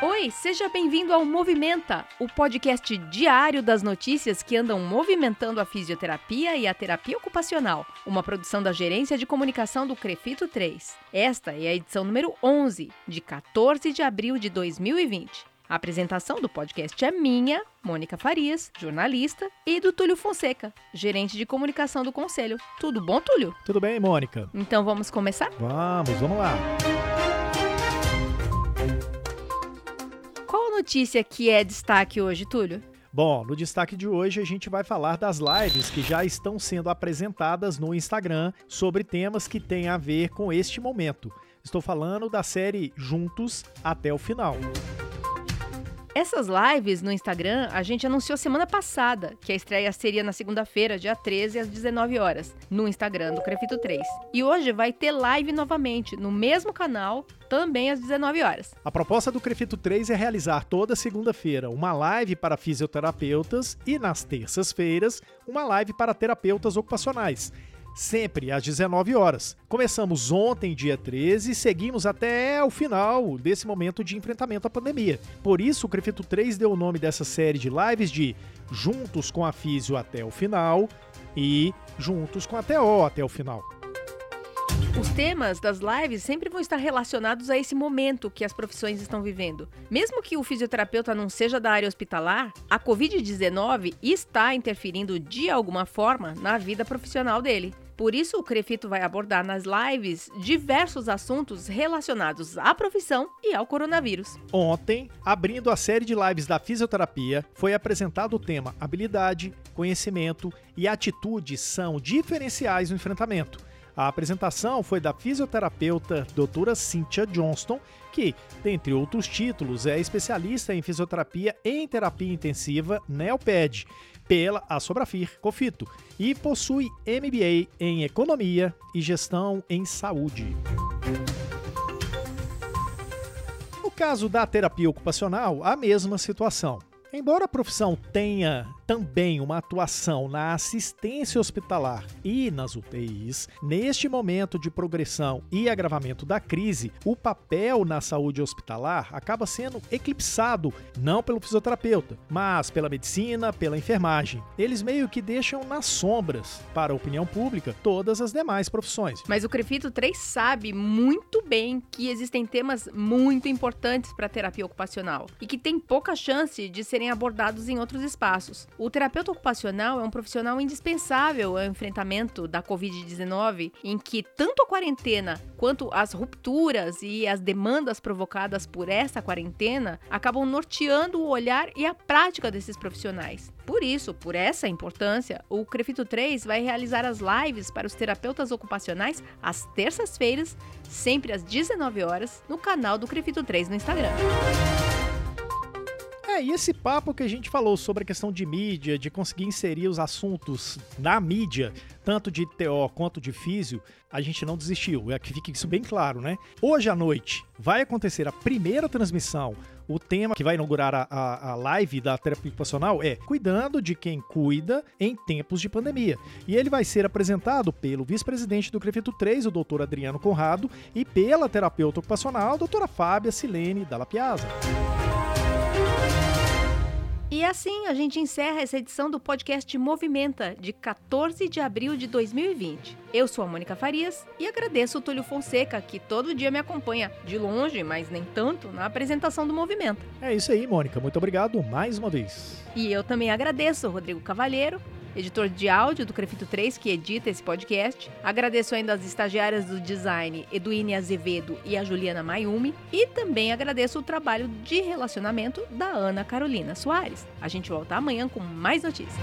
Oi, seja bem-vindo ao Movimenta, o podcast diário das notícias que andam movimentando a fisioterapia e a terapia ocupacional, uma produção da Gerência de Comunicação do Crefito 3. Esta é a edição número 11, de 14 de abril de 2020. A apresentação do podcast é minha, Mônica Farias, jornalista, e do Túlio Fonseca, gerente de comunicação do Conselho. Tudo bom, Túlio? Tudo bem, Mônica? Então vamos começar? Vamos, vamos lá. Notícia que é destaque hoje, Túlio? Bom, no destaque de hoje a gente vai falar das lives que já estão sendo apresentadas no Instagram sobre temas que têm a ver com este momento. Estou falando da série Juntos até o final. Essas lives no Instagram a gente anunciou semana passada que a estreia seria na segunda-feira, dia 13, às 19 horas, no Instagram do Crefito 3. E hoje vai ter live novamente, no mesmo canal, também às 19 horas. A proposta do Crefito 3 é realizar toda segunda-feira uma live para fisioterapeutas e nas terças-feiras uma live para terapeutas ocupacionais sempre às 19 horas. Começamos ontem, dia 13, e seguimos até o final desse momento de enfrentamento à pandemia. Por isso, o Crefito 3 deu o nome dessa série de lives de Juntos com a Físio até o final e Juntos com a TO até o final. Os temas das lives sempre vão estar relacionados a esse momento que as profissões estão vivendo. Mesmo que o fisioterapeuta não seja da área hospitalar, a Covid-19 está interferindo de alguma forma na vida profissional dele. Por isso, o Crefito vai abordar nas lives diversos assuntos relacionados à profissão e ao coronavírus. Ontem, abrindo a série de lives da fisioterapia, foi apresentado o tema habilidade, conhecimento e atitude são diferenciais no enfrentamento. A apresentação foi da fisioterapeuta doutora Cynthia Johnston, que, dentre outros títulos, é especialista em fisioterapia em terapia intensiva NeoPed pela Asobrafir Cofito e possui MBA em Economia e Gestão em Saúde. No caso da terapia ocupacional, a mesma situação. Embora a profissão tenha também uma atuação na assistência hospitalar e nas UTIs, neste momento de progressão e agravamento da crise, o papel na saúde hospitalar acaba sendo eclipsado não pelo fisioterapeuta, mas pela medicina, pela enfermagem. Eles meio que deixam nas sombras para a opinião pública todas as demais profissões. Mas o Crefito 3 sabe muito bem que existem temas muito importantes para a terapia ocupacional e que tem pouca chance de serem abordados em outros espaços. O terapeuta ocupacional é um profissional indispensável ao enfrentamento da Covid-19, em que tanto a quarentena quanto as rupturas e as demandas provocadas por essa quarentena acabam norteando o olhar e a prática desses profissionais. Por isso, por essa importância, o Crefito 3 vai realizar as lives para os terapeutas ocupacionais às terças-feiras, sempre às 19 horas, no canal do Crefito 3 no Instagram. É, e esse papo que a gente falou sobre a questão de mídia, de conseguir inserir os assuntos na mídia, tanto de TO quanto de físio, a gente não desistiu. É que fique isso bem claro, né? Hoje à noite vai acontecer a primeira transmissão. O tema que vai inaugurar a, a, a live da terapia ocupacional é Cuidando de quem cuida em tempos de pandemia. E ele vai ser apresentado pelo vice-presidente do Crefito 3, o doutor Adriano Conrado, e pela terapeuta ocupacional, doutora Fábia Silene Dalla Piazza. E assim a gente encerra essa edição do podcast Movimenta, de 14 de abril de 2020. Eu sou a Mônica Farias e agradeço o Túlio Fonseca, que todo dia me acompanha, de longe, mas nem tanto, na apresentação do Movimenta. É isso aí, Mônica. Muito obrigado mais uma vez. E eu também agradeço o Rodrigo Cavalheiro, editor de áudio do Crefito 3, que edita esse podcast. Agradeço ainda as estagiárias do design, Eduine Azevedo e a Juliana Mayumi. E também agradeço o trabalho de relacionamento da Ana Carolina Soares. A gente volta amanhã com mais notícias.